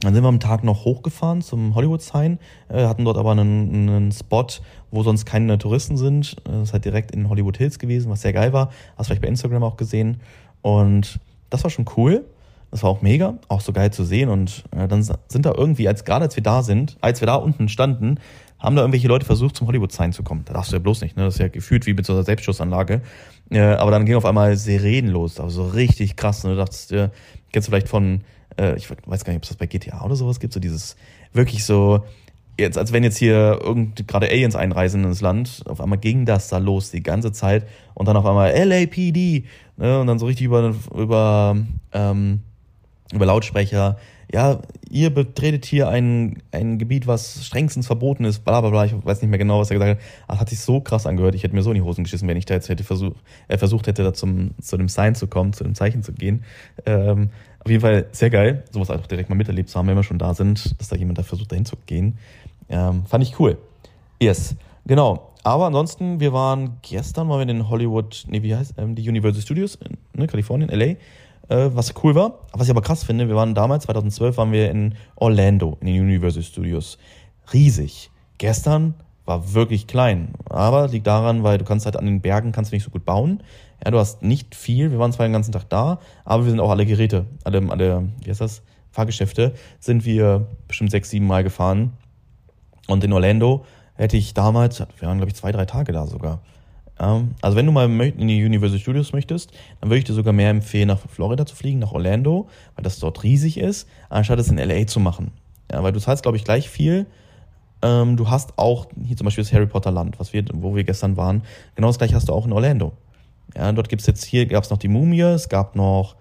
Dann sind wir am Tag noch hochgefahren zum Hollywood Sign, äh, hatten dort aber einen, einen Spot, wo sonst keine Touristen sind. Das ist halt direkt in Hollywood Hills gewesen, was sehr geil war. Hast du vielleicht bei Instagram auch gesehen. Und das war schon cool. Das war auch mega, auch so geil zu sehen. Und äh, dann sind da irgendwie, als gerade als wir da sind, als wir da unten standen, haben da irgendwelche Leute versucht, zum Hollywood-Sign zu kommen. Da darfst du ja bloß nicht, ne? Das ist ja gefühlt wie mit so einer Selbstschussanlage. Äh, aber dann ging auf einmal Sirenen los, also so richtig krass. Ne? Du dachtest, äh, kennst du vielleicht von, äh, ich weiß gar nicht, ob es das bei GTA oder sowas gibt, so dieses wirklich so, jetzt, als wenn jetzt hier irgend gerade Aliens einreisen ins Land, auf einmal ging das da los die ganze Zeit und dann auf einmal LAPD, ne? Und dann so richtig über, über, ähm, über Lautsprecher, ja, ihr betretet hier ein, ein Gebiet, was strengstens verboten ist, bla bla bla, ich weiß nicht mehr genau, was er gesagt hat. Aber das hat sich so krass angehört, ich hätte mir so in die Hosen geschissen, wenn ich da jetzt hätte versucht, äh, versucht hätte, da zum, zu dem Sign zu kommen, zu dem Zeichen zu gehen. Ähm, auf jeden Fall sehr geil, sowas auch direkt mal miterlebt zu haben, wenn wir schon da sind, dass da jemand da versucht, dahin zu gehen. Ähm, fand ich cool. Yes, genau. Aber ansonsten, wir waren gestern, waren wir in den Hollywood, nee, wie heißt, ähm, die Universal Studios in ne, Kalifornien, LA, äh, was cool war. Was ich aber krass finde, wir waren damals, 2012, waren wir in Orlando, in den Universal Studios. Riesig. Gestern war wirklich klein. Aber liegt daran, weil du kannst halt an den Bergen kannst du nicht so gut bauen. Ja, du hast nicht viel. Wir waren zwar den ganzen Tag da, aber wir sind auch alle Geräte, alle, alle, wie heißt das? Fahrgeschäfte sind wir bestimmt sechs, sieben Mal gefahren. Und in Orlando hätte ich damals, wir waren glaube ich zwei, drei Tage da sogar. also wenn du mal in die Universal Studios möchtest, dann würde ich dir sogar mehr empfehlen, nach Florida zu fliegen, nach Orlando, weil das dort riesig ist, anstatt es in LA zu machen. Ja, weil du zahlst, glaube ich, gleich viel ähm, du hast auch hier zum Beispiel das Harry Potter Land, was wir, wo wir gestern waren. Genau das gleiche hast du auch in Orlando. Ja, dort gibt's jetzt hier gab's noch die Mumie, es gab noch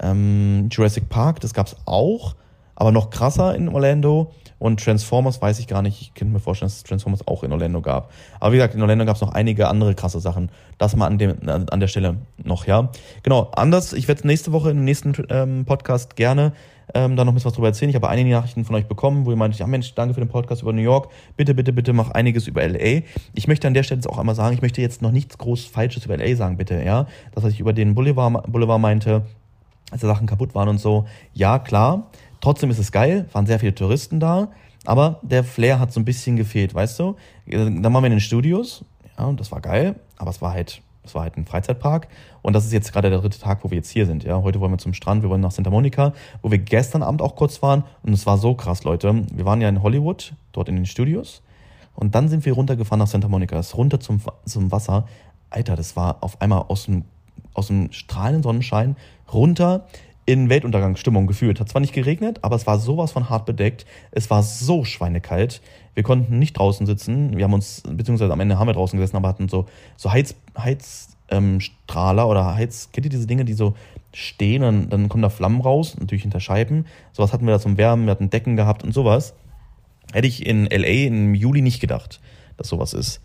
ähm, Jurassic Park, das gab's auch, aber noch krasser in Orlando. Und Transformers weiß ich gar nicht. Ich könnte mir vorstellen, dass es Transformers auch in Orlando gab. Aber wie gesagt, in Orlando gab es noch einige andere krasse Sachen. Das mal an, dem, an der Stelle noch, ja. Genau, anders. Ich werde nächste Woche im nächsten ähm, Podcast gerne ähm, da noch ein bisschen was drüber erzählen. Ich habe einige Nachrichten von euch bekommen, wo ihr meint, ja Mensch, danke für den Podcast über New York. Bitte, bitte, bitte mach einiges über LA. Ich möchte an der Stelle jetzt auch einmal sagen, ich möchte jetzt noch nichts groß Falsches über LA sagen, bitte, ja. Das, was ich über den Boulevard, Boulevard meinte, als die Sachen kaputt waren und so. Ja, klar. Trotzdem ist es geil, waren sehr viele Touristen da, aber der Flair hat so ein bisschen gefehlt, weißt du? Dann waren wir in den Studios, ja, und das war geil, aber es war halt es war halt ein Freizeitpark und das ist jetzt gerade der dritte Tag, wo wir jetzt hier sind. Ja, heute wollen wir zum Strand, wir wollen nach Santa Monica, wo wir gestern Abend auch kurz waren und es war so krass, Leute. Wir waren ja in Hollywood, dort in den Studios und dann sind wir runtergefahren nach Santa Monica, ist runter zum, zum Wasser. Alter, das war auf einmal aus dem, aus dem strahlenden Sonnenschein runter in Weltuntergangsstimmung gefühlt. Hat zwar nicht geregnet, aber es war sowas von hart bedeckt. Es war so schweinekalt. Wir konnten nicht draußen sitzen. Wir haben uns, beziehungsweise am Ende haben wir draußen gesessen, aber hatten so, so Heiz, Heizstrahler ähm, oder Heiz, kennt ihr diese Dinge, die so stehen und dann kommen da Flammen raus, natürlich hinter Scheiben. Sowas hatten wir da zum Wärmen, wir hatten Decken gehabt und sowas. Hätte ich in LA im Juli nicht gedacht, dass sowas ist.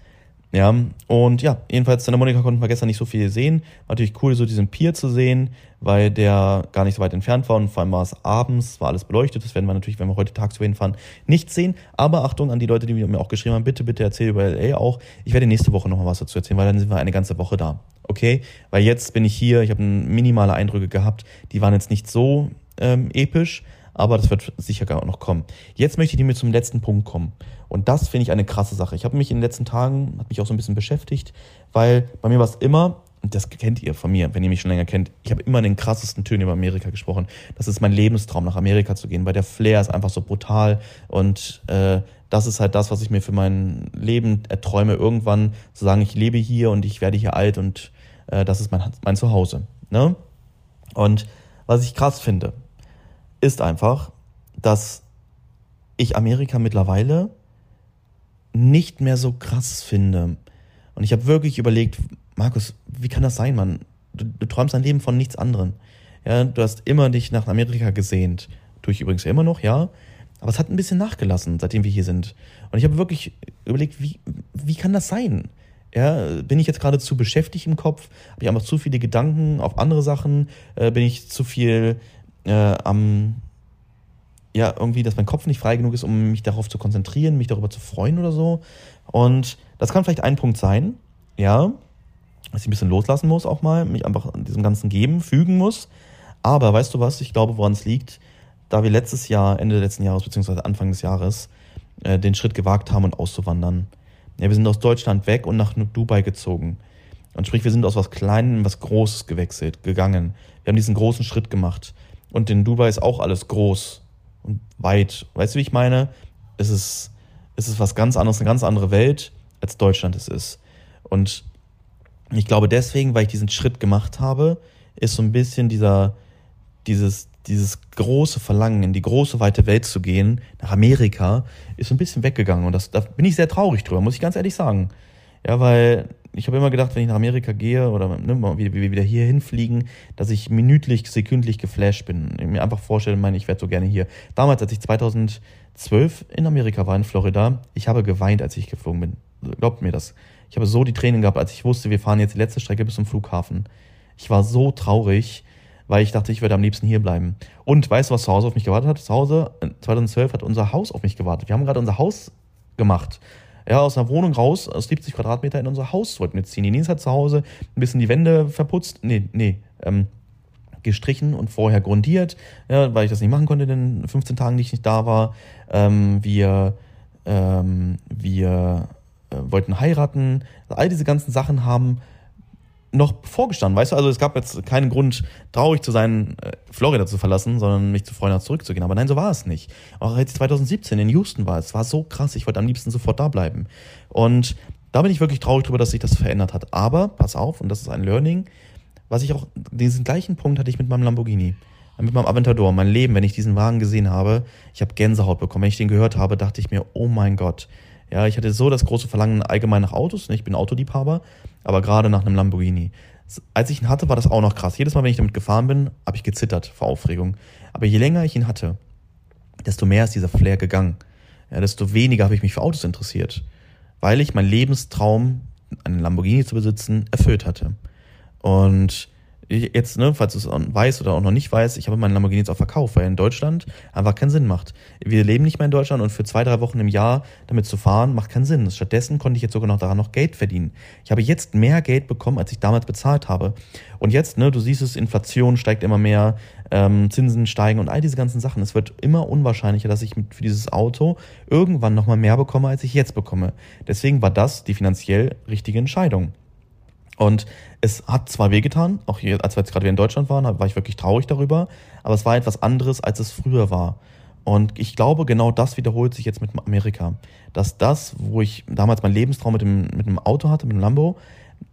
Ja, und ja, jedenfalls Santa Monica konnten wir gestern nicht so viel sehen. War natürlich cool, so diesen Pier zu sehen, weil der gar nicht so weit entfernt war und vor allem war es abends, war alles beleuchtet. Das werden wir natürlich, wenn wir heute tagsüber hinfahren, nicht sehen. Aber Achtung an die Leute, die mir auch geschrieben haben, bitte, bitte erzähl über LA auch. Ich werde nächste Woche nochmal was dazu erzählen, weil dann sind wir eine ganze Woche da. Okay? Weil jetzt bin ich hier, ich habe minimale Eindrücke gehabt, die waren jetzt nicht so ähm, episch, aber das wird sicher gar noch kommen. Jetzt möchte ich mir zum letzten Punkt kommen. Und das finde ich eine krasse Sache. Ich habe mich in den letzten Tagen, hat mich auch so ein bisschen beschäftigt, weil bei mir war es immer, und das kennt ihr von mir, wenn ihr mich schon länger kennt, ich habe immer den krassesten Tönen über Amerika gesprochen. Das ist mein Lebenstraum, nach Amerika zu gehen, weil der Flair ist einfach so brutal und äh, das ist halt das, was ich mir für mein Leben erträume, irgendwann zu sagen, ich lebe hier und ich werde hier alt und äh, das ist mein, mein Zuhause. Ne? Und was ich krass finde, ist einfach, dass ich Amerika mittlerweile nicht mehr so krass finde. Und ich habe wirklich überlegt, Markus, wie kann das sein, Mann? Du, du träumst dein Leben von nichts anderem. Ja, du hast immer dich nach Amerika gesehnt. Tue ich übrigens ja immer noch, ja. Aber es hat ein bisschen nachgelassen, seitdem wir hier sind. Und ich habe wirklich überlegt, wie, wie kann das sein? Ja, bin ich jetzt gerade zu beschäftigt im Kopf? Habe ich einfach zu viele Gedanken auf andere Sachen? Äh, bin ich zu viel äh, am, ja, irgendwie, dass mein Kopf nicht frei genug ist, um mich darauf zu konzentrieren, mich darüber zu freuen oder so. Und das kann vielleicht ein Punkt sein, ja, dass ich ein bisschen loslassen muss auch mal, mich einfach diesem ganzen Geben fügen muss. Aber weißt du was, ich glaube, woran es liegt, da wir letztes Jahr, Ende letzten Jahres, beziehungsweise Anfang des Jahres, äh, den Schritt gewagt haben und auszuwandern. Ja, wir sind aus Deutschland weg und nach Dubai gezogen. Und sprich, wir sind aus was Kleinem in was Großes gewechselt, gegangen. Wir haben diesen großen Schritt gemacht. Und in Dubai ist auch alles groß und weit. Weißt du, wie ich meine? Es ist, es ist was ganz anderes, eine ganz andere Welt, als Deutschland es ist. Und ich glaube deswegen, weil ich diesen Schritt gemacht habe, ist so ein bisschen dieser, dieses, dieses große Verlangen, in die große, weite Welt zu gehen, nach Amerika, ist so ein bisschen weggegangen. Und das, da bin ich sehr traurig drüber, muss ich ganz ehrlich sagen. Ja, weil ich habe immer gedacht, wenn ich nach Amerika gehe oder ne, wieder hier hinfliegen, dass ich minütlich, sekündlich geflasht bin. Ich mir einfach vorstelle, meine, ich werde so gerne hier. Damals, als ich 2012 in Amerika war, in Florida, ich habe geweint, als ich geflogen bin. Glaubt mir das. Ich habe so die Tränen gehabt, als ich wusste, wir fahren jetzt die letzte Strecke bis zum Flughafen. Ich war so traurig, weil ich dachte, ich würde am liebsten hier bleiben. Und weißt du, was zu Hause auf mich gewartet hat? Zu Hause, 2012 hat unser Haus auf mich gewartet. Wir haben gerade unser Haus gemacht. Ja, aus einer Wohnung raus, aus 70 Quadratmeter in unser Haus wollten wir ziehen. Die Nils hat zu Hause ein bisschen die Wände verputzt. Nee, nee, ähm, gestrichen und vorher grundiert, ja, weil ich das nicht machen konnte in den 15 Tagen, die ich nicht da war. Ähm, wir ähm, wir äh, wollten heiraten. All diese ganzen Sachen haben noch vorgestanden, weißt du? Also es gab jetzt keinen Grund, traurig zu sein, äh, Florida zu verlassen, sondern mich zu freuen, zurückzugehen. Aber nein, so war es nicht. Auch als ich 2017 in Houston war, es war so krass, ich wollte am liebsten sofort da bleiben. Und da bin ich wirklich traurig drüber, dass sich das verändert hat. Aber, pass auf, und das ist ein Learning, was ich auch, diesen gleichen Punkt hatte ich mit meinem Lamborghini, mit meinem Aventador, mein Leben, wenn ich diesen Wagen gesehen habe, ich habe Gänsehaut bekommen. Wenn ich den gehört habe, dachte ich mir, oh mein Gott. Ja, ich hatte so das große Verlangen allgemein nach Autos, ne? ich bin Autoliebhaber, aber gerade nach einem Lamborghini. Als ich ihn hatte, war das auch noch krass. Jedes Mal, wenn ich damit gefahren bin, habe ich gezittert vor Aufregung. Aber je länger ich ihn hatte, desto mehr ist dieser Flair gegangen. Ja, desto weniger habe ich mich für Autos interessiert, weil ich meinen Lebenstraum, einen Lamborghini zu besitzen, erfüllt hatte. Und jetzt, ne, falls du es weißt oder auch noch nicht weißt, ich habe meinen Lamborghini jetzt auch verkauft, weil in Deutschland einfach keinen Sinn macht. Wir leben nicht mehr in Deutschland und für zwei, drei Wochen im Jahr damit zu fahren, macht keinen Sinn. Stattdessen konnte ich jetzt sogar noch daran noch Geld verdienen. Ich habe jetzt mehr Geld bekommen, als ich damals bezahlt habe. Und jetzt, ne, du siehst es, Inflation steigt immer mehr, ähm, Zinsen steigen und all diese ganzen Sachen. Es wird immer unwahrscheinlicher, dass ich für dieses Auto irgendwann nochmal mehr bekomme, als ich jetzt bekomme. Deswegen war das die finanziell richtige Entscheidung. Und es hat zwar wehgetan, auch hier, als wir jetzt gerade wieder in Deutschland waren, war ich wirklich traurig darüber, aber es war etwas anderes, als es früher war. Und ich glaube, genau das wiederholt sich jetzt mit Amerika. Dass das, wo ich damals meinen Lebenstraum mit dem, mit dem Auto hatte, mit dem Lambo,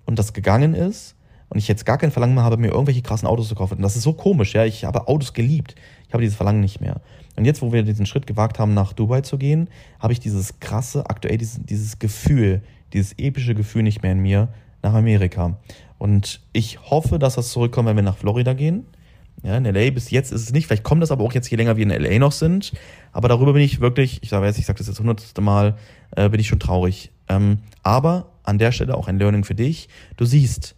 und das gegangen ist, und ich jetzt gar kein Verlangen mehr habe, mir irgendwelche krassen Autos zu kaufen. Und das ist so komisch, ja. Ich habe Autos geliebt. Ich habe dieses Verlangen nicht mehr. Und jetzt, wo wir diesen Schritt gewagt haben, nach Dubai zu gehen, habe ich dieses krasse, aktuell dieses, dieses Gefühl, dieses epische Gefühl nicht mehr in mir, nach Amerika. Und ich hoffe, dass das zurückkommt, wenn wir nach Florida gehen. Ja, in LA bis jetzt ist es nicht. Vielleicht kommt das aber auch jetzt je länger wir in LA noch sind. Aber darüber bin ich wirklich, ich sage jetzt, ich sage das jetzt hundertste Mal, äh, bin ich schon traurig. Ähm, aber an der Stelle auch ein Learning für dich. Du siehst,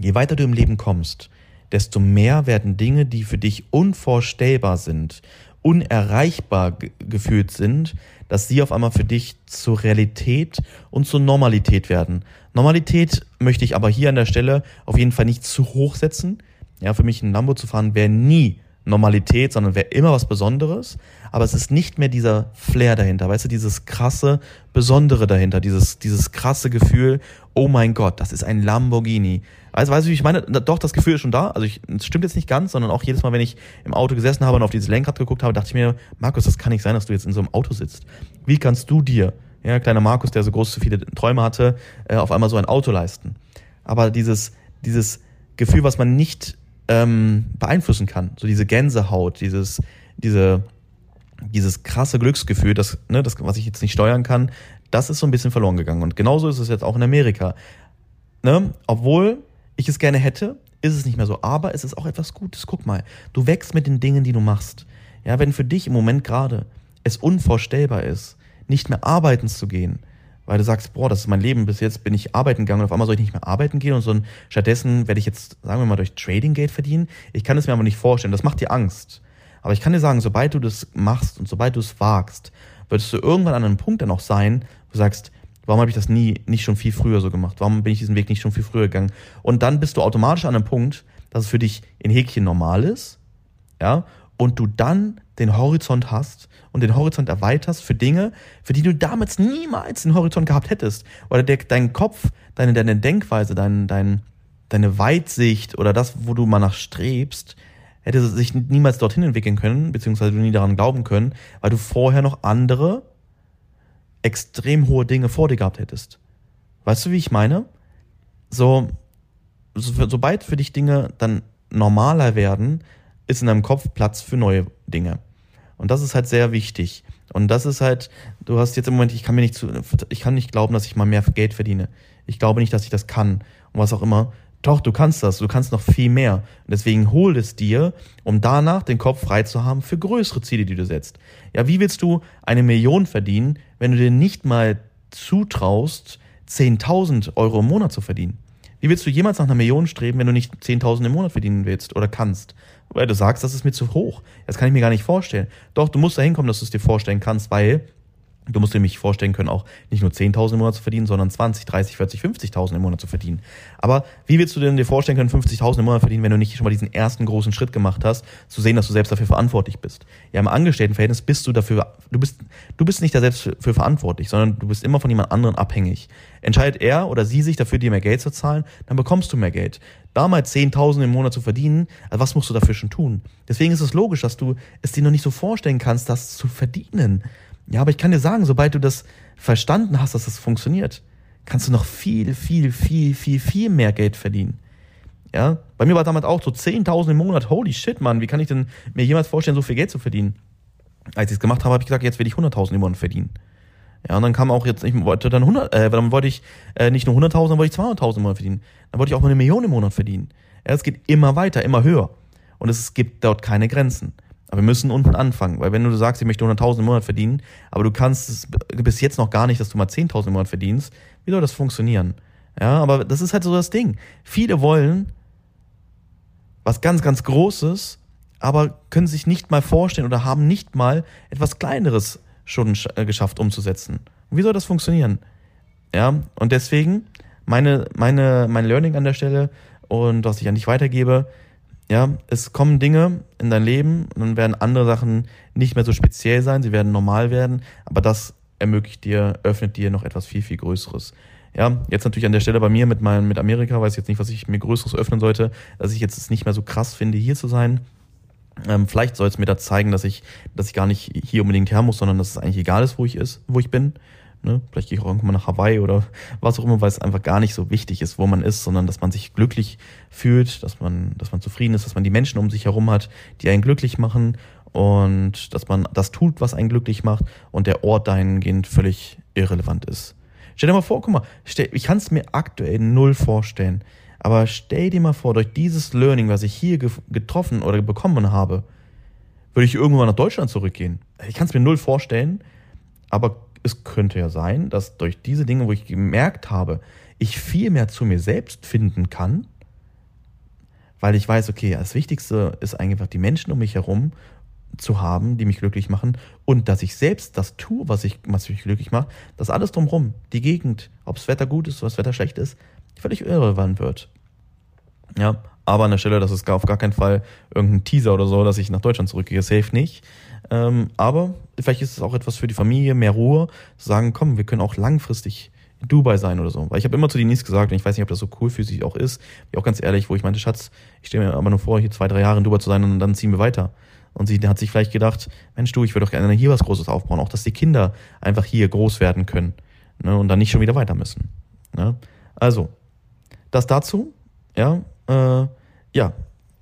je weiter du im Leben kommst, desto mehr werden Dinge, die für dich unvorstellbar sind, unerreichbar gefühlt sind, dass sie auf einmal für dich zur Realität und zur Normalität werden. Normalität möchte ich aber hier an der Stelle auf jeden Fall nicht zu hoch setzen. Ja, für mich ein Lambo zu fahren wäre nie Normalität, sondern wäre immer was Besonderes. Aber es ist nicht mehr dieser Flair dahinter, weißt du, dieses krasse Besondere dahinter, dieses, dieses krasse Gefühl, oh mein Gott, das ist ein Lamborghini. Also, weißt du, wie ich meine? Doch, das Gefühl ist schon da. Also, es stimmt jetzt nicht ganz, sondern auch jedes Mal, wenn ich im Auto gesessen habe und auf dieses Lenkrad geguckt habe, dachte ich mir, Markus, das kann nicht sein, dass du jetzt in so einem Auto sitzt. Wie kannst du dir, ja, kleiner Markus, der so groß zu viele Träume hatte, äh, auf einmal so ein Auto leisten? Aber dieses, dieses Gefühl, was man nicht ähm, beeinflussen kann, so diese Gänsehaut, dieses, diese, dieses krasse Glücksgefühl, das, ne, das, was ich jetzt nicht steuern kann, das ist so ein bisschen verloren gegangen. Und genauso ist es jetzt auch in Amerika. Ne? Obwohl ich es gerne hätte, ist es nicht mehr so. Aber es ist auch etwas Gutes. Guck mal, du wächst mit den Dingen, die du machst. Ja, wenn für dich im Moment gerade es unvorstellbar ist, nicht mehr arbeiten zu gehen, weil du sagst, boah, das ist mein Leben, bis jetzt bin ich arbeiten gegangen und auf einmal soll ich nicht mehr arbeiten gehen und so ein, stattdessen werde ich jetzt, sagen wir mal, durch Trading Geld verdienen. Ich kann es mir aber nicht vorstellen, das macht dir Angst. Aber ich kann dir sagen, sobald du das machst und sobald du es wagst, würdest du irgendwann an einem Punkt dann auch sein, wo du sagst, Warum habe ich das nie nicht schon viel früher so gemacht? Warum bin ich diesen Weg nicht schon viel früher gegangen? Und dann bist du automatisch an einem Punkt, dass es für dich in Häkchen normal ist, ja, und du dann den Horizont hast und den Horizont erweiterst für Dinge, für die du damals niemals den Horizont gehabt hättest. Oder der, dein Kopf, deine, deine Denkweise, dein, dein, deine Weitsicht oder das, wo du mal nach strebst, hätte sich niemals dorthin entwickeln können, beziehungsweise du nie daran glauben können, weil du vorher noch andere extrem hohe Dinge vor dir gehabt hättest. Weißt du, wie ich meine? So, so sobald für dich Dinge dann normaler werden, ist in deinem Kopf Platz für neue Dinge. Und das ist halt sehr wichtig. Und das ist halt, du hast jetzt im Moment, ich kann mir nicht zu, ich kann nicht glauben, dass ich mal mehr Geld verdiene. Ich glaube nicht, dass ich das kann. Und was auch immer. Doch, du kannst das, du kannst noch viel mehr. Und deswegen hol es dir, um danach den Kopf frei zu haben für größere Ziele, die du setzt. Ja, wie willst du eine Million verdienen, wenn du dir nicht mal zutraust, 10.000 Euro im Monat zu verdienen? Wie willst du jemals nach einer Million streben, wenn du nicht 10.000 im Monat verdienen willst oder kannst? Weil du sagst, das ist mir zu hoch. Das kann ich mir gar nicht vorstellen. Doch, du musst dahin kommen, dass du es dir vorstellen kannst, weil Du musst dir nämlich vorstellen können, auch nicht nur 10.000 im Monat zu verdienen, sondern 20, 30, 40, 50.000 im Monat zu verdienen. Aber wie willst du denn dir vorstellen können, 50.000 im Monat verdienen, wenn du nicht schon mal diesen ersten großen Schritt gemacht hast, zu sehen, dass du selbst dafür verantwortlich bist? Ja, im Angestelltenverhältnis bist du dafür, du bist, du bist nicht da selbst für, für verantwortlich, sondern du bist immer von jemand anderem abhängig. Entscheidet er oder sie sich dafür, dir mehr Geld zu zahlen, dann bekommst du mehr Geld. Damals 10.000 im Monat zu verdienen, also was musst du dafür schon tun? Deswegen ist es logisch, dass du es dir noch nicht so vorstellen kannst, das zu verdienen. Ja, aber ich kann dir sagen, sobald du das verstanden hast, dass das funktioniert, kannst du noch viel, viel, viel, viel, viel mehr Geld verdienen. Ja, bei mir war damals auch so 10.000 im Monat. Holy shit, Mann, wie kann ich denn mir jemals vorstellen, so viel Geld zu verdienen? Als ich es gemacht habe, habe ich gesagt, jetzt will ich 100.000 im Monat verdienen. Ja, und dann kam auch jetzt, ich wollte dann 100, äh, dann wollte ich äh, nicht nur 100.000, dann wollte ich 200.000 im Monat verdienen. Dann wollte ich auch mal eine Million im Monat verdienen. Ja, es geht immer weiter, immer höher. Und es gibt dort keine Grenzen. Aber wir müssen unten anfangen, weil wenn du sagst, ich möchte 100.000 im Monat verdienen, aber du kannst es bis jetzt noch gar nicht, dass du mal 10.000 im Monat verdienst, wie soll das funktionieren? Ja, aber das ist halt so das Ding. Viele wollen was ganz, ganz Großes, aber können sich nicht mal vorstellen oder haben nicht mal etwas Kleineres schon äh, geschafft umzusetzen. Und wie soll das funktionieren? Ja, und deswegen meine, meine, mein Learning an der Stelle und was ich an dich weitergebe, ja, es kommen Dinge in dein Leben und dann werden andere Sachen nicht mehr so speziell sein, sie werden normal werden, aber das ermöglicht dir, öffnet dir noch etwas viel, viel Größeres. Ja, jetzt natürlich an der Stelle bei mir mit meinem, mit Amerika, weiß ich jetzt nicht, was ich mir Größeres öffnen sollte, dass ich jetzt es nicht mehr so krass finde, hier zu sein. Ähm, vielleicht soll es mir da zeigen, dass ich, dass ich gar nicht hier unbedingt her muss, sondern dass es eigentlich egal ist, wo ich ist, wo ich bin. Ne? Vielleicht gehe ich auch irgendwann nach Hawaii oder [LAUGHS] was auch immer, weil es einfach gar nicht so wichtig ist, wo man ist, sondern dass man sich glücklich fühlt, dass man, dass man zufrieden ist, dass man die Menschen um sich herum hat, die einen glücklich machen und dass man das tut, was einen glücklich macht und der Ort dahingehend völlig irrelevant ist. Stell dir mal vor, guck mal, ich kann es mir aktuell null vorstellen, aber stell dir mal vor, durch dieses Learning, was ich hier getroffen oder bekommen habe, würde ich irgendwann nach Deutschland zurückgehen. Ich kann es mir null vorstellen, aber es könnte ja sein, dass durch diese Dinge, wo ich gemerkt habe, ich viel mehr zu mir selbst finden kann, weil ich weiß, okay, das Wichtigste ist einfach die Menschen um mich herum zu haben, die mich glücklich machen und dass ich selbst das tue, was, ich, was mich glücklich macht, dass alles drumherum, die Gegend, ob das Wetter gut ist oder das Wetter schlecht ist, völlig irrelevant wird. Ja, aber an der Stelle, das ist auf gar keinen Fall irgendein Teaser oder so, dass ich nach Deutschland zurückgehe, safe nicht. Ähm, aber vielleicht ist es auch etwas für die Familie, mehr Ruhe, zu sagen, komm, wir können auch langfristig in Dubai sein oder so. Weil ich habe immer zu Denise gesagt, und ich weiß nicht, ob das so cool für sie auch ist, wie auch ganz ehrlich, wo ich meinte, Schatz, ich stelle mir aber nur vor, hier zwei, drei Jahre in Dubai zu sein und dann ziehen wir weiter. Und sie hat sich vielleicht gedacht, Mensch du, ich würde doch gerne hier was Großes aufbauen, auch dass die Kinder einfach hier groß werden können ne, und dann nicht schon wieder weiter müssen. Ne? Also, das dazu, ja, äh, ja,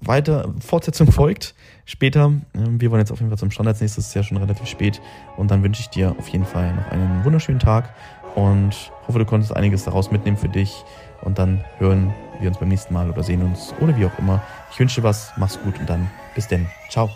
weiter, Fortsetzung folgt später. Ähm, wir wollen jetzt auf jeden Fall zum Stand nächstes, ist ja schon relativ spät. Und dann wünsche ich dir auf jeden Fall noch einen wunderschönen Tag und hoffe, du konntest einiges daraus mitnehmen für dich. Und dann hören wir uns beim nächsten Mal oder sehen uns oder wie auch immer. Ich wünsche dir was, mach's gut und dann bis denn. Ciao.